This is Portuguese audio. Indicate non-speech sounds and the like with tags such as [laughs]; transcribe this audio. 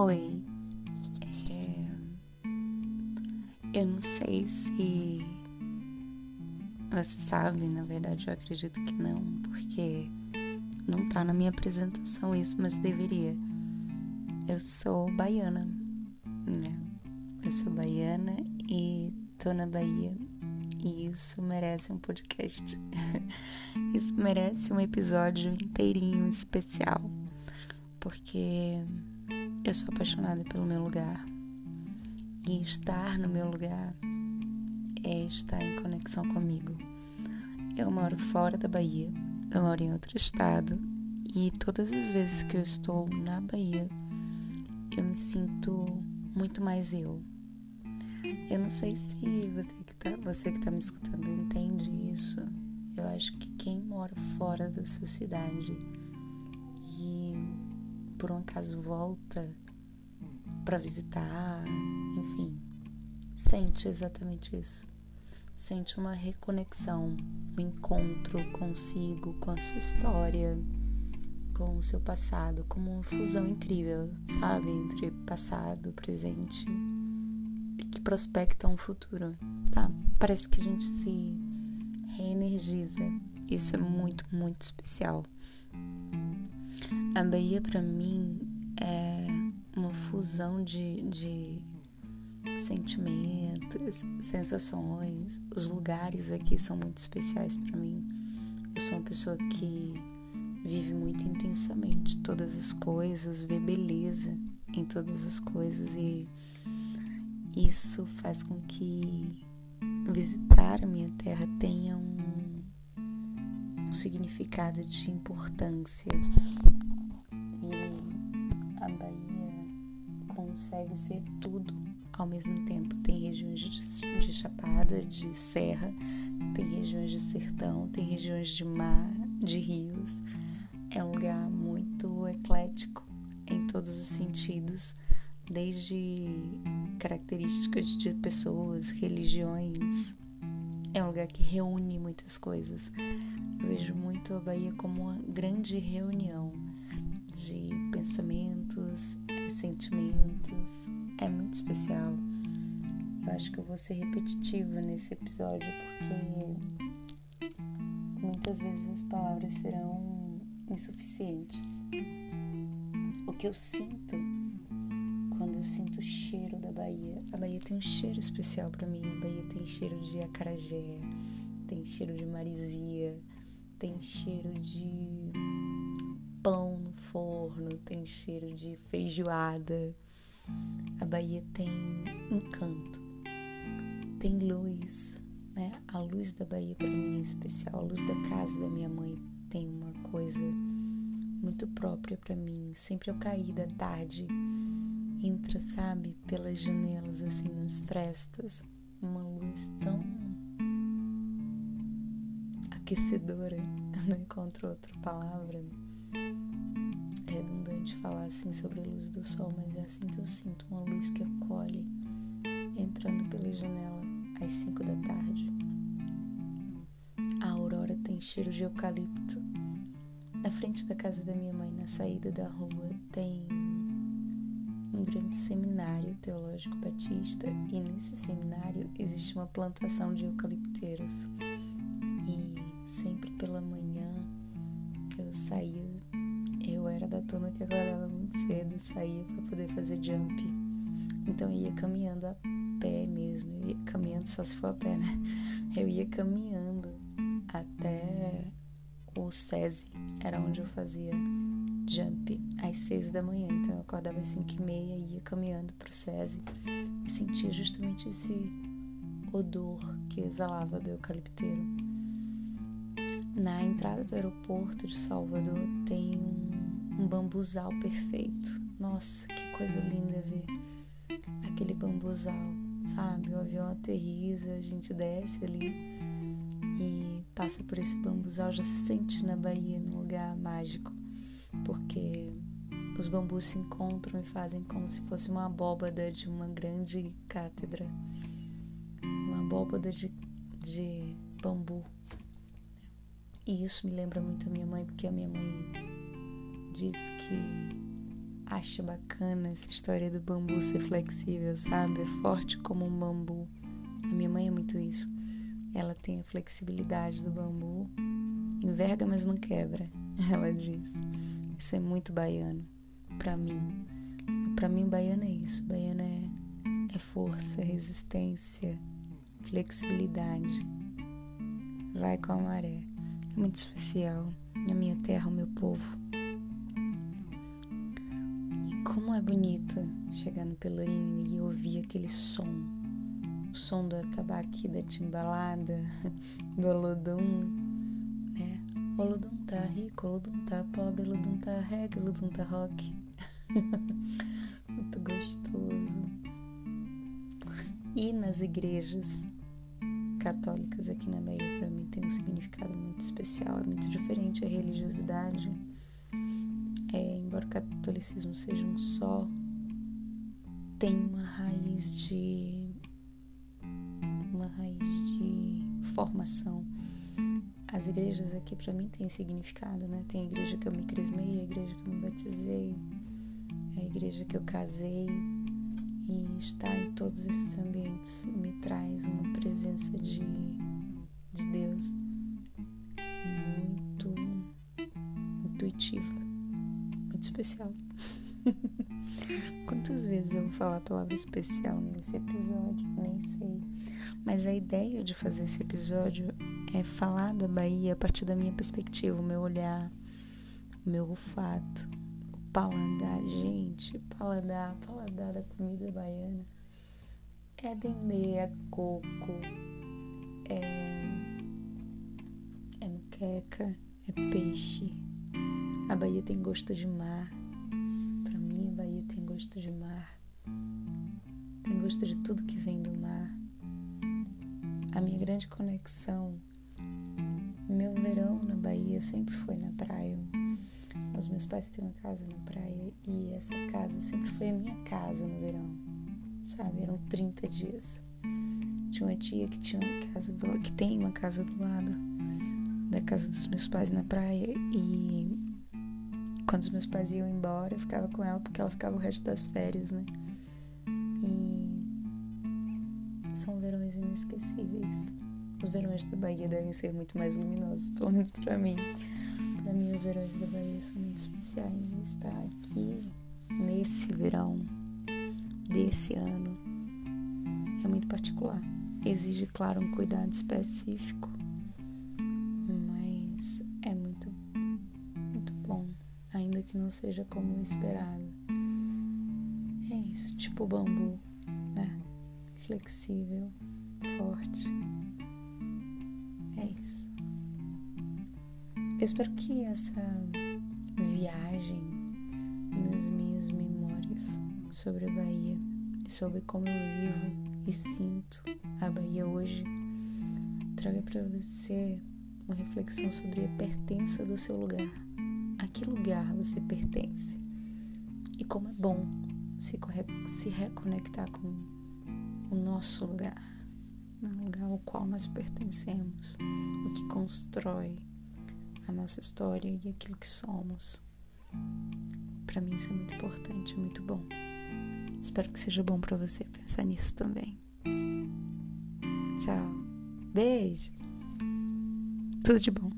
Oi, é... eu não sei se você sabe, na verdade eu acredito que não, porque não tá na minha apresentação isso, mas deveria. Eu sou baiana, né? Eu sou baiana e tô na Bahia e isso merece um podcast. [laughs] isso merece um episódio inteirinho especial, porque eu sou apaixonada pelo meu lugar. E estar no meu lugar é estar em conexão comigo. Eu moro fora da Bahia, eu moro em outro estado, e todas as vezes que eu estou na Bahia, eu me sinto muito mais eu. Eu não sei se você que tá, você que tá me escutando entende isso. Eu acho que quem mora fora da sua cidade e por um acaso volta para visitar, enfim, sente exatamente isso. Sente uma reconexão, um encontro consigo, com a sua história, com o seu passado, como uma fusão incrível, sabe? Entre passado, presente e que prospecta um futuro, tá? Parece que a gente se reenergiza. Isso é muito, muito especial. A Bahia, para mim, é uma fusão de, de sentimentos, sensações. Os lugares aqui são muito especiais para mim. Eu sou uma pessoa que vive muito intensamente todas as coisas, vê beleza em todas as coisas e isso faz com que visitar a minha terra tenha um, um significado de importância consegue ser tudo ao mesmo tempo. Tem regiões de, de chapada, de serra, tem regiões de sertão, tem regiões de mar, de rios. É um lugar muito eclético em todos os sentidos, desde características de pessoas, religiões. É um lugar que reúne muitas coisas. Eu vejo muito a Bahia como uma grande reunião de pensamentos, sentimentos. É muito especial. Eu acho que eu vou ser repetitiva nesse episódio porque muitas vezes as palavras serão insuficientes. O que eu sinto quando eu sinto o cheiro da Bahia. A Bahia tem um cheiro especial para mim. A Bahia tem cheiro de acarajé, tem cheiro de marisia, tem cheiro de forno, tem cheiro de feijoada. A Bahia tem encanto, tem luz, né? A luz da Bahia para mim é especial. A luz da casa da minha mãe tem uma coisa muito própria para mim. Sempre ao cair da tarde, entra, sabe, pelas janelas assim nas frestas, uma luz tão aquecedora. [laughs] Eu não encontro outra palavra redundante falar assim sobre a luz do sol, mas é assim que eu sinto uma luz que acolhe entrando pela janela às 5 da tarde. A aurora tem cheiro de eucalipto. Na frente da casa da minha mãe, na saída da rua, tem um grande seminário teológico batista e nesse seminário existe uma plantação de eucalipteiros. E sempre pela manhã eu saía era da turma que acordava muito cedo, saía para poder fazer jump. Então eu ia caminhando a pé mesmo, eu ia caminhando só se for a pé, né? Eu ia caminhando até o SESI, era onde eu fazia jump às seis da manhã. Então eu acordava às cinco e meia e ia caminhando pro SESI e sentia justamente esse odor que exalava do eucalipteiro. Na entrada do aeroporto de Salvador tem um um bambuzal perfeito. Nossa, que coisa linda ver aquele bambuzal, sabe? O avião aterriza, a gente desce ali e passa por esse bambuzal, já se sente na Bahia, num lugar mágico, porque os bambus se encontram e fazem como se fosse uma abóbada de uma grande cátedra, uma abóbada de, de bambu. E isso me lembra muito a minha mãe, porque a minha mãe diz que acho bacana essa história do bambu ser flexível, sabe? É forte como um bambu. A minha mãe é muito isso. Ela tem a flexibilidade do bambu, enverga, mas não quebra, [laughs] ela diz. Isso é muito baiano para mim. Para mim, baiano é isso. Baiano é, é força, resistência, flexibilidade. Vai com a maré. É muito especial. Na minha terra, o meu povo. Como é bonito chegar no Pelourinho e ouvir aquele som. O som do atabaque, da timbalada, [laughs] do olodum, né? Olodum tá rico, olodum tá pobre, olodum tá reggae, olodum tá rock. [laughs] Muito gostoso. E nas igrejas católicas aqui na Bahia, para mim, tem um significado muito especial. É muito diferente a religiosidade. É, embora o catolicismo seja um só, tem uma raiz de uma raiz de formação. As igrejas aqui para mim têm significado, né? Tem a igreja que eu me crismei, a igreja que eu me batizei, a igreja que eu casei e estar em todos esses ambientes me traz uma presença de, de Deus muito intuitiva, muito especial. [laughs] Quantas vezes eu vou falar a palavra especial nesse episódio? Nem sei. Mas a ideia de fazer esse episódio é falar da Bahia a partir da minha perspectiva, o meu olhar, o meu olfato, paladar, gente, paladar, paladar da comida baiana é dendê, é coco, é, é muqueca, é peixe. A Bahia tem gosto de mar. Para mim, a Bahia tem gosto de mar. Tem gosto de tudo que vem do mar. A minha grande conexão, meu verão na Bahia sempre foi na praia. Os meus pais têm uma casa na praia e essa casa sempre foi a minha casa no verão, sabe? Eram 30 dias. Tinha uma tia que tinha uma casa do, que tem uma casa do lado da casa dos meus pais na praia e quando os meus pais iam embora, eu ficava com ela porque ela ficava o resto das férias, né? E são verões inesquecíveis. Os verões da Bahia devem ser muito mais luminosos, pelo menos para mim. Para mim, os verões da Bahia são muito especiais. E estar aqui nesse verão desse ano é muito particular. Exige, claro, um cuidado específico, que não seja como esperado. É isso, tipo bambu, né? Flexível, forte. É isso. Eu espero que essa viagem nas minhas memórias sobre a Bahia e sobre como eu vivo e sinto a Bahia hoje traga para você uma reflexão sobre a pertença do seu lugar. A que lugar você pertence? E como é bom se, se reconectar com o nosso lugar, o lugar ao qual nós pertencemos, o que constrói a nossa história e aquilo que somos. Para mim isso é muito importante, muito bom. Espero que seja bom para você pensar nisso também. Tchau. Beijo. Tudo de bom.